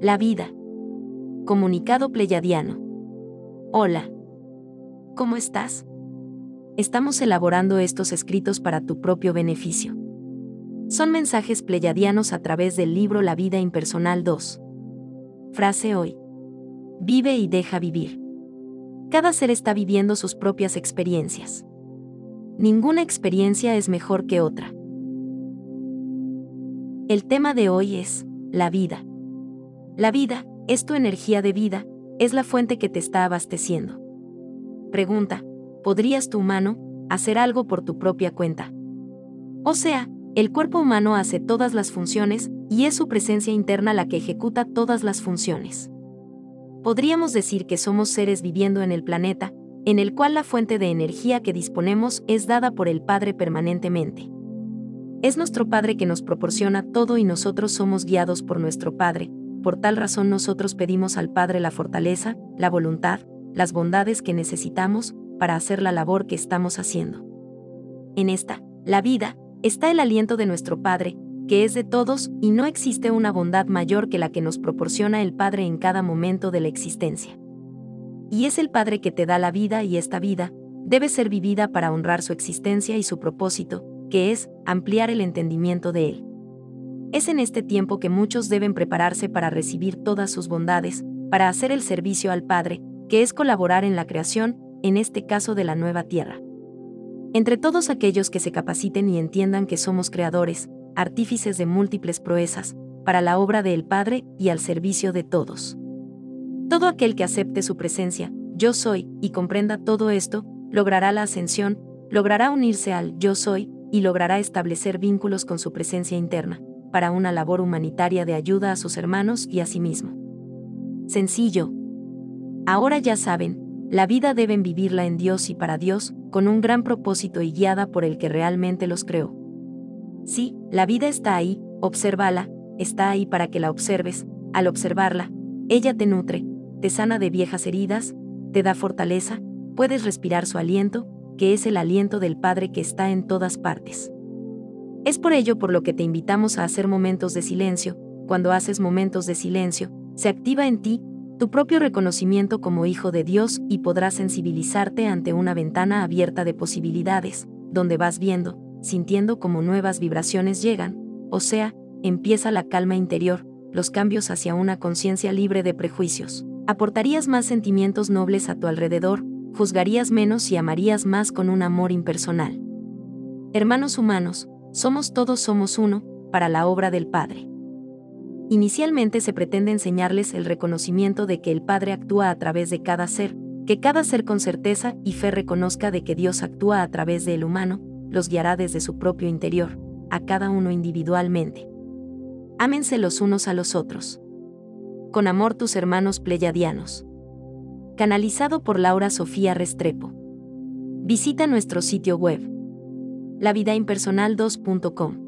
La vida. Comunicado pleyadiano. Hola. ¿Cómo estás? Estamos elaborando estos escritos para tu propio beneficio. Son mensajes pleyadianos a través del libro La vida impersonal 2. Frase hoy. Vive y deja vivir. Cada ser está viviendo sus propias experiencias. Ninguna experiencia es mejor que otra. El tema de hoy es, la vida. La vida, es tu energía de vida, es la fuente que te está abasteciendo. Pregunta, ¿podrías tu humano hacer algo por tu propia cuenta? O sea, el cuerpo humano hace todas las funciones y es su presencia interna la que ejecuta todas las funciones. Podríamos decir que somos seres viviendo en el planeta, en el cual la fuente de energía que disponemos es dada por el Padre permanentemente. Es nuestro Padre que nos proporciona todo y nosotros somos guiados por nuestro Padre, por tal razón nosotros pedimos al Padre la fortaleza, la voluntad, las bondades que necesitamos para hacer la labor que estamos haciendo. En esta, la vida, está el aliento de nuestro Padre, que es de todos y no existe una bondad mayor que la que nos proporciona el Padre en cada momento de la existencia. Y es el Padre que te da la vida y esta vida debe ser vivida para honrar su existencia y su propósito, que es ampliar el entendimiento de Él. Es en este tiempo que muchos deben prepararse para recibir todas sus bondades, para hacer el servicio al Padre, que es colaborar en la creación, en este caso de la nueva tierra. Entre todos aquellos que se capaciten y entiendan que somos creadores, artífices de múltiples proezas, para la obra del Padre y al servicio de todos. Todo aquel que acepte su presencia, yo soy, y comprenda todo esto, logrará la ascensión, logrará unirse al yo soy, y logrará establecer vínculos con su presencia interna, para una labor humanitaria de ayuda a sus hermanos y a sí mismo. Sencillo. Ahora ya saben, la vida deben vivirla en Dios y para Dios, con un gran propósito y guiada por el que realmente los creó. Sí, la vida está ahí, obsérvala, está ahí para que la observes, al observarla, ella te nutre, te sana de viejas heridas, te da fortaleza, puedes respirar su aliento, que es el aliento del Padre que está en todas partes. Es por ello por lo que te invitamos a hacer momentos de silencio, cuando haces momentos de silencio, se activa en ti tu propio reconocimiento como hijo de Dios y podrás sensibilizarte ante una ventana abierta de posibilidades, donde vas viendo, sintiendo como nuevas vibraciones llegan, o sea, empieza la calma interior, los cambios hacia una conciencia libre de prejuicios. Aportarías más sentimientos nobles a tu alrededor, juzgarías menos y amarías más con un amor impersonal. Hermanos humanos, somos todos somos uno, para la obra del Padre. Inicialmente se pretende enseñarles el reconocimiento de que el Padre actúa a través de cada ser, que cada ser con certeza y fe reconozca de que Dios actúa a través del humano, los guiará desde su propio interior, a cada uno individualmente. Ámense los unos a los otros. Con amor tus hermanos pleyadianos. Canalizado por Laura Sofía Restrepo. Visita nuestro sitio web lavidaimpersonal2.com.